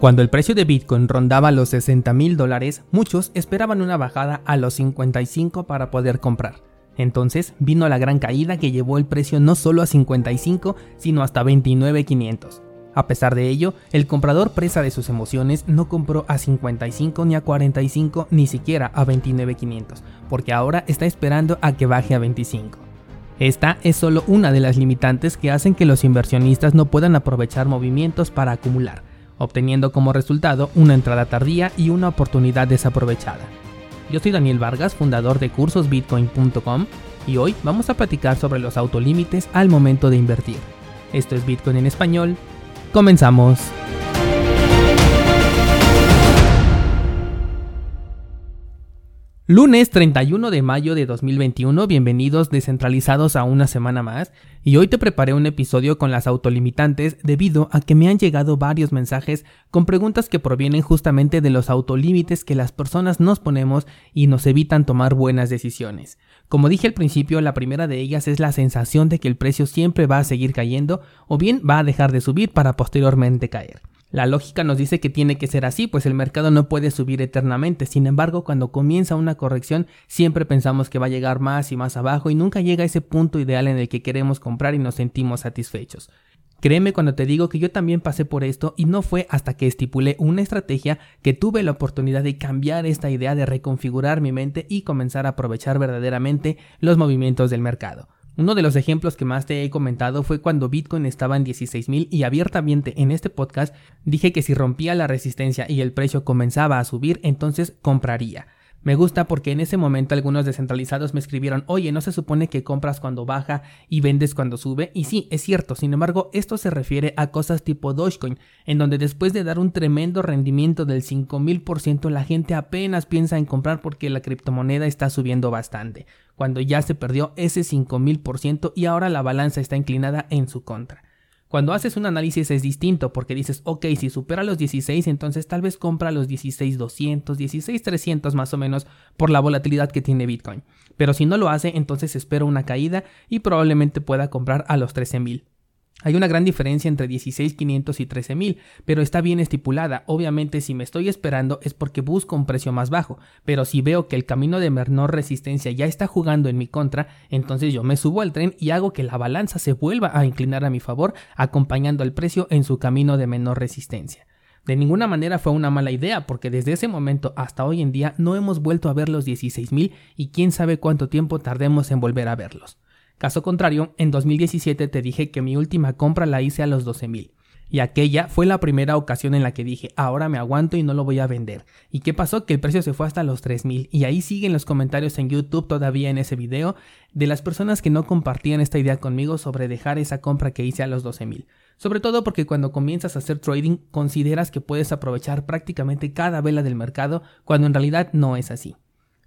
Cuando el precio de Bitcoin rondaba los 60 mil dólares, muchos esperaban una bajada a los 55 para poder comprar. Entonces vino la gran caída que llevó el precio no solo a 55, sino hasta 29.500. A pesar de ello, el comprador presa de sus emociones no compró a 55 ni a 45 ni siquiera a 29.500, porque ahora está esperando a que baje a 25. Esta es solo una de las limitantes que hacen que los inversionistas no puedan aprovechar movimientos para acumular obteniendo como resultado una entrada tardía y una oportunidad desaprovechada. Yo soy Daniel Vargas, fundador de cursosbitcoin.com y hoy vamos a platicar sobre los autolímites al momento de invertir. Esto es Bitcoin en español. Comenzamos. Lunes 31 de mayo de 2021, bienvenidos descentralizados a una semana más, y hoy te preparé un episodio con las autolimitantes debido a que me han llegado varios mensajes con preguntas que provienen justamente de los autolímites que las personas nos ponemos y nos evitan tomar buenas decisiones. Como dije al principio, la primera de ellas es la sensación de que el precio siempre va a seguir cayendo o bien va a dejar de subir para posteriormente caer. La lógica nos dice que tiene que ser así, pues el mercado no puede subir eternamente. Sin embargo, cuando comienza una corrección, siempre pensamos que va a llegar más y más abajo y nunca llega a ese punto ideal en el que queremos comprar y nos sentimos satisfechos. Créeme cuando te digo que yo también pasé por esto y no fue hasta que estipulé una estrategia que tuve la oportunidad de cambiar esta idea de reconfigurar mi mente y comenzar a aprovechar verdaderamente los movimientos del mercado. Uno de los ejemplos que más te he comentado fue cuando Bitcoin estaba en 16.000 y abiertamente en este podcast dije que si rompía la resistencia y el precio comenzaba a subir, entonces compraría. Me gusta porque en ese momento algunos descentralizados me escribieron, oye, ¿no se supone que compras cuando baja y vendes cuando sube? Y sí, es cierto, sin embargo, esto se refiere a cosas tipo Dogecoin, en donde después de dar un tremendo rendimiento del 5000%, la gente apenas piensa en comprar porque la criptomoneda está subiendo bastante, cuando ya se perdió ese 5000% y ahora la balanza está inclinada en su contra. Cuando haces un análisis es distinto porque dices, ok, si supera los 16, entonces tal vez compra los 16,200, 16,300 más o menos por la volatilidad que tiene Bitcoin. Pero si no lo hace, entonces espero una caída y probablemente pueda comprar a los 13,000. Hay una gran diferencia entre 16.500 y 13.000, pero está bien estipulada. Obviamente si me estoy esperando es porque busco un precio más bajo, pero si veo que el camino de menor resistencia ya está jugando en mi contra, entonces yo me subo al tren y hago que la balanza se vuelva a inclinar a mi favor, acompañando al precio en su camino de menor resistencia. De ninguna manera fue una mala idea, porque desde ese momento hasta hoy en día no hemos vuelto a ver los 16.000 y quién sabe cuánto tiempo tardemos en volver a verlos. Caso contrario, en 2017 te dije que mi última compra la hice a los 12.000. Y aquella fue la primera ocasión en la que dije, ahora me aguanto y no lo voy a vender. ¿Y qué pasó? Que el precio se fue hasta los 3000. Y ahí siguen los comentarios en YouTube todavía en ese video de las personas que no compartían esta idea conmigo sobre dejar esa compra que hice a los 12000. Sobre todo porque cuando comienzas a hacer trading consideras que puedes aprovechar prácticamente cada vela del mercado cuando en realidad no es así.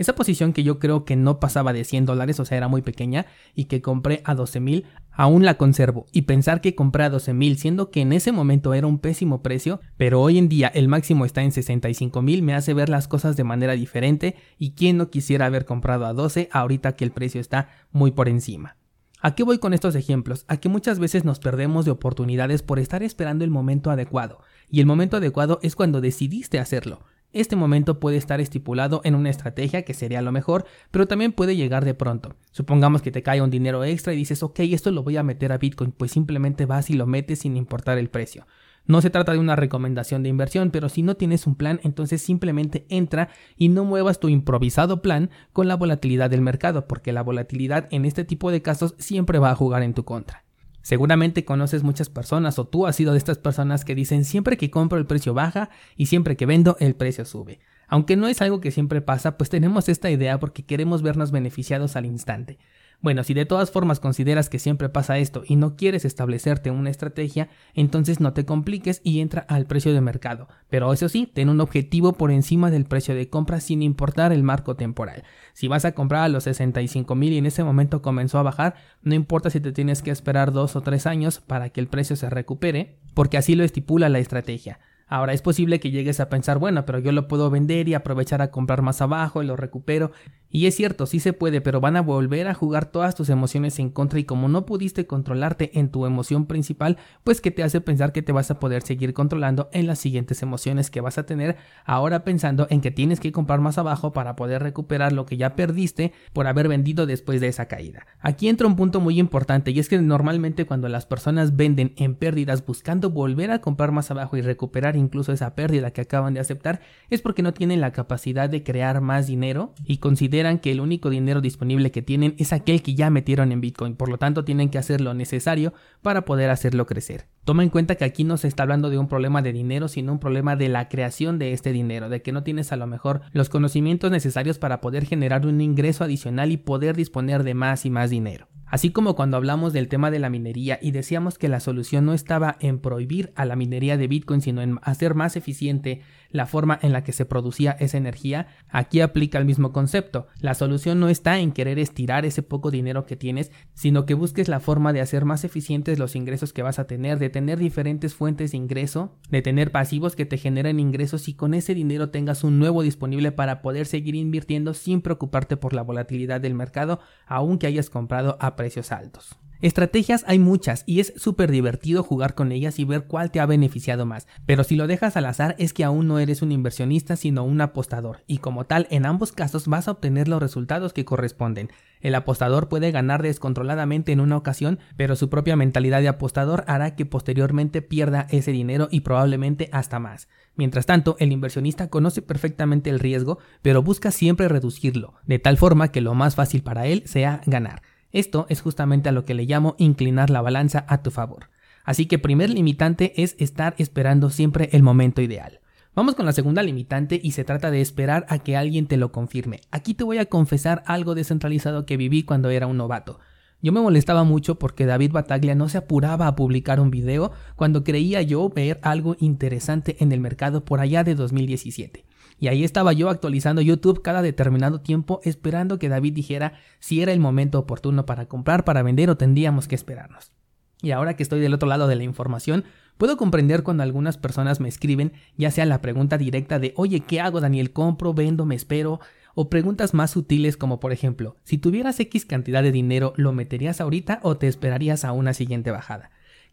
Esa posición que yo creo que no pasaba de 100 dólares, o sea, era muy pequeña, y que compré a 12 mil, aún la conservo. Y pensar que compré a 12 mil, siendo que en ese momento era un pésimo precio, pero hoy en día el máximo está en 65 mil, me hace ver las cosas de manera diferente. Y quién no quisiera haber comprado a 12 ahorita que el precio está muy por encima. ¿A qué voy con estos ejemplos? A que muchas veces nos perdemos de oportunidades por estar esperando el momento adecuado. Y el momento adecuado es cuando decidiste hacerlo. Este momento puede estar estipulado en una estrategia que sería lo mejor, pero también puede llegar de pronto. Supongamos que te cae un dinero extra y dices, ok, esto lo voy a meter a Bitcoin, pues simplemente vas y lo metes sin importar el precio. No se trata de una recomendación de inversión, pero si no tienes un plan, entonces simplemente entra y no muevas tu improvisado plan con la volatilidad del mercado, porque la volatilidad en este tipo de casos siempre va a jugar en tu contra. Seguramente conoces muchas personas o tú has sido de estas personas que dicen siempre que compro el precio baja y siempre que vendo el precio sube. Aunque no es algo que siempre pasa, pues tenemos esta idea porque queremos vernos beneficiados al instante. Bueno, si de todas formas consideras que siempre pasa esto y no quieres establecerte una estrategia, entonces no te compliques y entra al precio de mercado. Pero eso sí, ten un objetivo por encima del precio de compra sin importar el marco temporal. Si vas a comprar a los 65 mil y en ese momento comenzó a bajar, no importa si te tienes que esperar dos o tres años para que el precio se recupere, porque así lo estipula la estrategia. Ahora es posible que llegues a pensar, bueno, pero yo lo puedo vender y aprovechar a comprar más abajo y lo recupero. Y es cierto, sí se puede, pero van a volver a jugar todas tus emociones en contra y como no pudiste controlarte en tu emoción principal, pues que te hace pensar que te vas a poder seguir controlando en las siguientes emociones que vas a tener, ahora pensando en que tienes que comprar más abajo para poder recuperar lo que ya perdiste por haber vendido después de esa caída. Aquí entra un punto muy importante y es que normalmente cuando las personas venden en pérdidas buscando volver a comprar más abajo y recuperar incluso esa pérdida que acaban de aceptar, es porque no tienen la capacidad de crear más dinero y que el único dinero disponible que tienen es aquel que ya metieron en Bitcoin, por lo tanto tienen que hacer lo necesario para poder hacerlo crecer. Toma en cuenta que aquí no se está hablando de un problema de dinero, sino un problema de la creación de este dinero, de que no tienes a lo mejor los conocimientos necesarios para poder generar un ingreso adicional y poder disponer de más y más dinero. Así como cuando hablamos del tema de la minería y decíamos que la solución no estaba en prohibir a la minería de Bitcoin, sino en hacer más eficiente la forma en la que se producía esa energía, aquí aplica el mismo concepto. La solución no está en querer estirar ese poco dinero que tienes, sino que busques la forma de hacer más eficientes los ingresos que vas a tener, de tener diferentes fuentes de ingreso, de tener pasivos que te generen ingresos y con ese dinero tengas un nuevo disponible para poder seguir invirtiendo sin preocuparte por la volatilidad del mercado, aunque hayas comprado a precios altos. Estrategias hay muchas y es súper divertido jugar con ellas y ver cuál te ha beneficiado más, pero si lo dejas al azar es que aún no eres un inversionista sino un apostador y como tal en ambos casos vas a obtener los resultados que corresponden. El apostador puede ganar descontroladamente en una ocasión, pero su propia mentalidad de apostador hará que posteriormente pierda ese dinero y probablemente hasta más. Mientras tanto, el inversionista conoce perfectamente el riesgo, pero busca siempre reducirlo, de tal forma que lo más fácil para él sea ganar. Esto es justamente a lo que le llamo inclinar la balanza a tu favor. Así que primer limitante es estar esperando siempre el momento ideal. Vamos con la segunda limitante y se trata de esperar a que alguien te lo confirme. Aquí te voy a confesar algo descentralizado que viví cuando era un novato. Yo me molestaba mucho porque David Bataglia no se apuraba a publicar un video cuando creía yo ver algo interesante en el mercado por allá de 2017. Y ahí estaba yo actualizando YouTube cada determinado tiempo esperando que David dijera si era el momento oportuno para comprar, para vender o tendríamos que esperarnos. Y ahora que estoy del otro lado de la información, puedo comprender cuando algunas personas me escriben, ya sea la pregunta directa de oye, ¿qué hago Daniel? ¿Compro? ¿Vendo? ¿Me espero? O preguntas más sutiles como por ejemplo, si tuvieras X cantidad de dinero, ¿lo meterías ahorita o te esperarías a una siguiente bajada?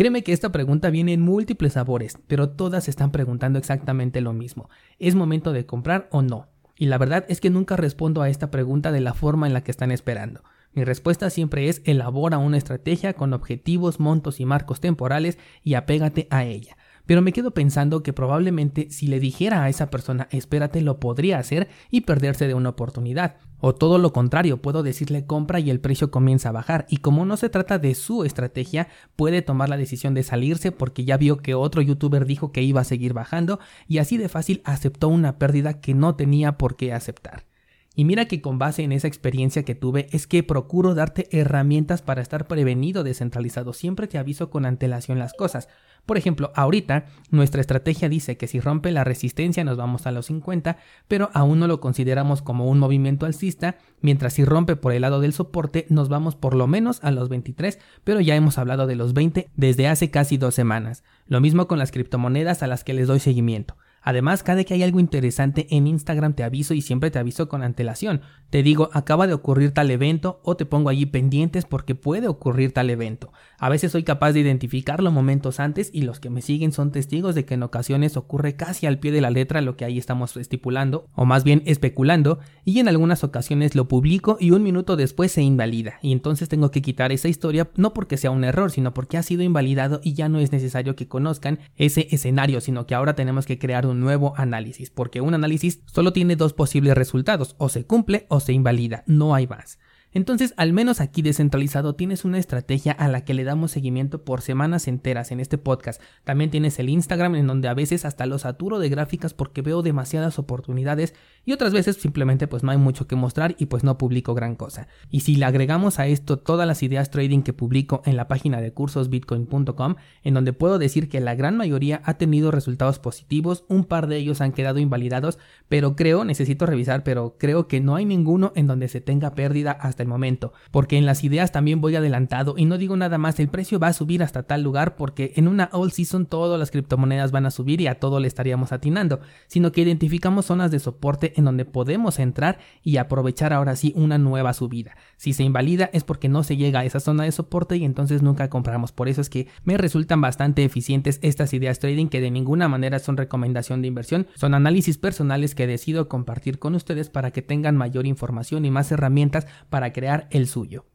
Créeme que esta pregunta viene en múltiples sabores, pero todas están preguntando exactamente lo mismo. ¿Es momento de comprar o no? Y la verdad es que nunca respondo a esta pregunta de la forma en la que están esperando. Mi respuesta siempre es elabora una estrategia con objetivos, montos y marcos temporales y apégate a ella. Pero me quedo pensando que probablemente si le dijera a esa persona espérate lo podría hacer y perderse de una oportunidad. O todo lo contrario, puedo decirle compra y el precio comienza a bajar y como no se trata de su estrategia, puede tomar la decisión de salirse porque ya vio que otro youtuber dijo que iba a seguir bajando y así de fácil aceptó una pérdida que no tenía por qué aceptar. Y mira que con base en esa experiencia que tuve es que procuro darte herramientas para estar prevenido descentralizado. Siempre te aviso con antelación las cosas. Por ejemplo, ahorita nuestra estrategia dice que si rompe la resistencia nos vamos a los 50, pero aún no lo consideramos como un movimiento alcista, mientras si rompe por el lado del soporte nos vamos por lo menos a los 23, pero ya hemos hablado de los 20 desde hace casi dos semanas. Lo mismo con las criptomonedas a las que les doy seguimiento. Además, cada que hay algo interesante en Instagram te aviso y siempre te aviso con antelación. Te digo, acaba de ocurrir tal evento o te pongo allí pendientes porque puede ocurrir tal evento. A veces soy capaz de identificarlo momentos antes y los que me siguen son testigos de que en ocasiones ocurre casi al pie de la letra lo que ahí estamos estipulando, o más bien especulando, y en algunas ocasiones lo publico y un minuto después se invalida. Y entonces tengo que quitar esa historia no porque sea un error, sino porque ha sido invalidado y ya no es necesario que conozcan ese escenario, sino que ahora tenemos que crear un nuevo análisis, porque un análisis solo tiene dos posibles resultados, o se cumple o se invalida, no hay más. Entonces, al menos aquí descentralizado tienes una estrategia a la que le damos seguimiento por semanas enteras en este podcast. También tienes el Instagram en donde a veces hasta lo saturo de gráficas porque veo demasiadas oportunidades y otras veces simplemente pues no hay mucho que mostrar y pues no publico gran cosa. Y si le agregamos a esto todas las ideas trading que publico en la página de cursosbitcoin.com, en donde puedo decir que la gran mayoría ha tenido resultados positivos, un par de ellos han quedado invalidados, pero creo, necesito revisar, pero creo que no hay ninguno en donde se tenga pérdida hasta el momento, porque en las ideas también voy adelantado y no digo nada más, el precio va a subir hasta tal lugar porque en una all season todas las criptomonedas van a subir y a todo le estaríamos atinando, sino que identificamos zonas de soporte en donde podemos entrar y aprovechar ahora sí una nueva subida. Si se invalida es porque no se llega a esa zona de soporte y entonces nunca compramos. Por eso es que me resultan bastante eficientes estas ideas trading que de ninguna manera son recomendación de inversión, son análisis personales que decido compartir con ustedes para que tengan mayor información y más herramientas para crear el suyo.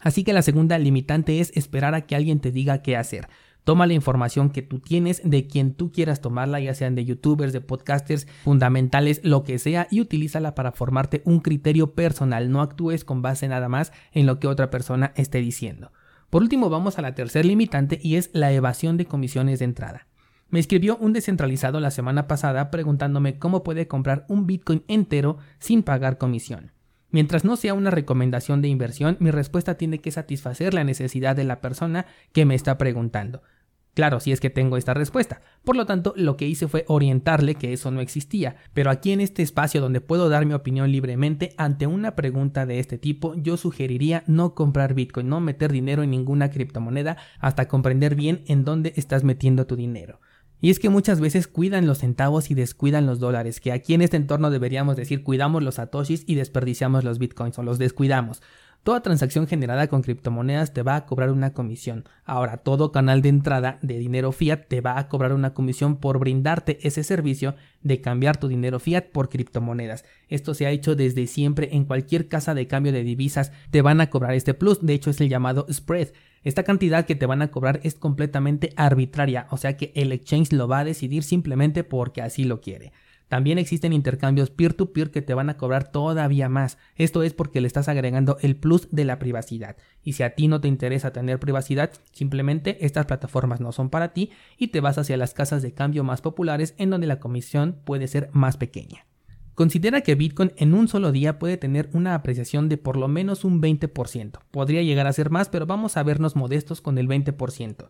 Así que la segunda limitante es esperar a que alguien te diga qué hacer. Toma la información que tú tienes de quien tú quieras tomarla, ya sean de youtubers, de podcasters, fundamentales, lo que sea, y utilízala para formarte un criterio personal. No actúes con base nada más en lo que otra persona esté diciendo. Por último, vamos a la tercer limitante y es la evasión de comisiones de entrada. Me escribió un descentralizado la semana pasada preguntándome cómo puede comprar un Bitcoin entero sin pagar comisión. Mientras no sea una recomendación de inversión, mi respuesta tiene que satisfacer la necesidad de la persona que me está preguntando. Claro, si es que tengo esta respuesta. Por lo tanto, lo que hice fue orientarle que eso no existía. Pero aquí en este espacio donde puedo dar mi opinión libremente ante una pregunta de este tipo, yo sugeriría no comprar Bitcoin, no meter dinero en ninguna criptomoneda hasta comprender bien en dónde estás metiendo tu dinero. Y es que muchas veces cuidan los centavos y descuidan los dólares, que aquí en este entorno deberíamos decir cuidamos los satoshis y desperdiciamos los bitcoins o los descuidamos. Toda transacción generada con criptomonedas te va a cobrar una comisión. Ahora, todo canal de entrada de dinero fiat te va a cobrar una comisión por brindarte ese servicio de cambiar tu dinero fiat por criptomonedas. Esto se ha hecho desde siempre en cualquier casa de cambio de divisas te van a cobrar este plus, de hecho es el llamado spread. Esta cantidad que te van a cobrar es completamente arbitraria, o sea que el exchange lo va a decidir simplemente porque así lo quiere. También existen intercambios peer-to-peer que te van a cobrar todavía más. Esto es porque le estás agregando el plus de la privacidad. Y si a ti no te interesa tener privacidad, simplemente estas plataformas no son para ti y te vas hacia las casas de cambio más populares en donde la comisión puede ser más pequeña. Considera que Bitcoin en un solo día puede tener una apreciación de por lo menos un 20%. Podría llegar a ser más, pero vamos a vernos modestos con el 20%.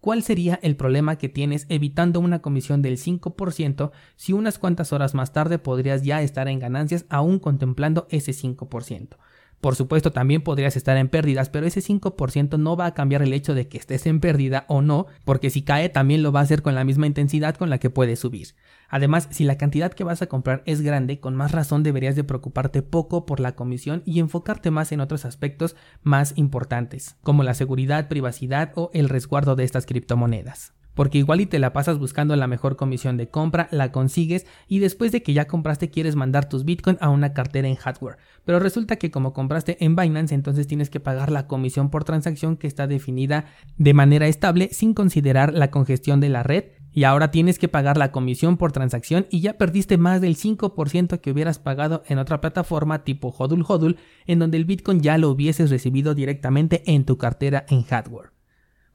¿Cuál sería el problema que tienes evitando una comisión del 5% si unas cuantas horas más tarde podrías ya estar en ganancias aún contemplando ese 5%? Por supuesto, también podrías estar en pérdidas, pero ese 5% no va a cambiar el hecho de que estés en pérdida o no, porque si cae también lo va a hacer con la misma intensidad con la que puede subir. Además, si la cantidad que vas a comprar es grande, con más razón deberías de preocuparte poco por la comisión y enfocarte más en otros aspectos más importantes, como la seguridad, privacidad o el resguardo de estas criptomonedas porque igual y te la pasas buscando la mejor comisión de compra, la consigues y después de que ya compraste quieres mandar tus Bitcoin a una cartera en hardware. Pero resulta que como compraste en Binance entonces tienes que pagar la comisión por transacción que está definida de manera estable sin considerar la congestión de la red y ahora tienes que pagar la comisión por transacción y ya perdiste más del 5% que hubieras pagado en otra plataforma tipo Hodul Hodul en donde el Bitcoin ya lo hubieses recibido directamente en tu cartera en hardware.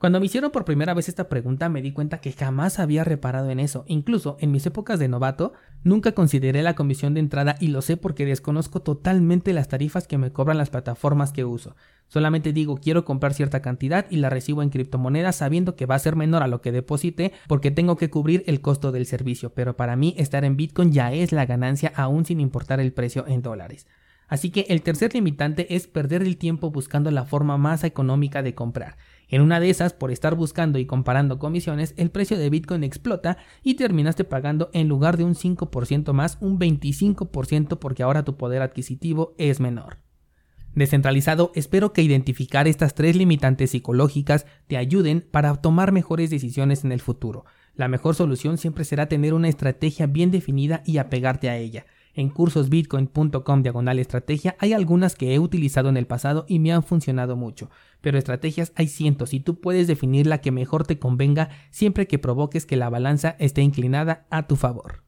Cuando me hicieron por primera vez esta pregunta me di cuenta que jamás había reparado en eso. Incluso en mis épocas de novato nunca consideré la comisión de entrada y lo sé porque desconozco totalmente las tarifas que me cobran las plataformas que uso. Solamente digo quiero comprar cierta cantidad y la recibo en criptomonedas sabiendo que va a ser menor a lo que deposite porque tengo que cubrir el costo del servicio. Pero para mí estar en Bitcoin ya es la ganancia aún sin importar el precio en dólares. Así que el tercer limitante es perder el tiempo buscando la forma más económica de comprar. En una de esas, por estar buscando y comparando comisiones, el precio de Bitcoin explota y terminaste pagando en lugar de un 5% más, un 25% porque ahora tu poder adquisitivo es menor. Descentralizado, espero que identificar estas tres limitantes psicológicas te ayuden para tomar mejores decisiones en el futuro. La mejor solución siempre será tener una estrategia bien definida y apegarte a ella. En cursosbitcoin.com diagonal estrategia hay algunas que he utilizado en el pasado y me han funcionado mucho, pero estrategias hay cientos y tú puedes definir la que mejor te convenga siempre que provoques que la balanza esté inclinada a tu favor.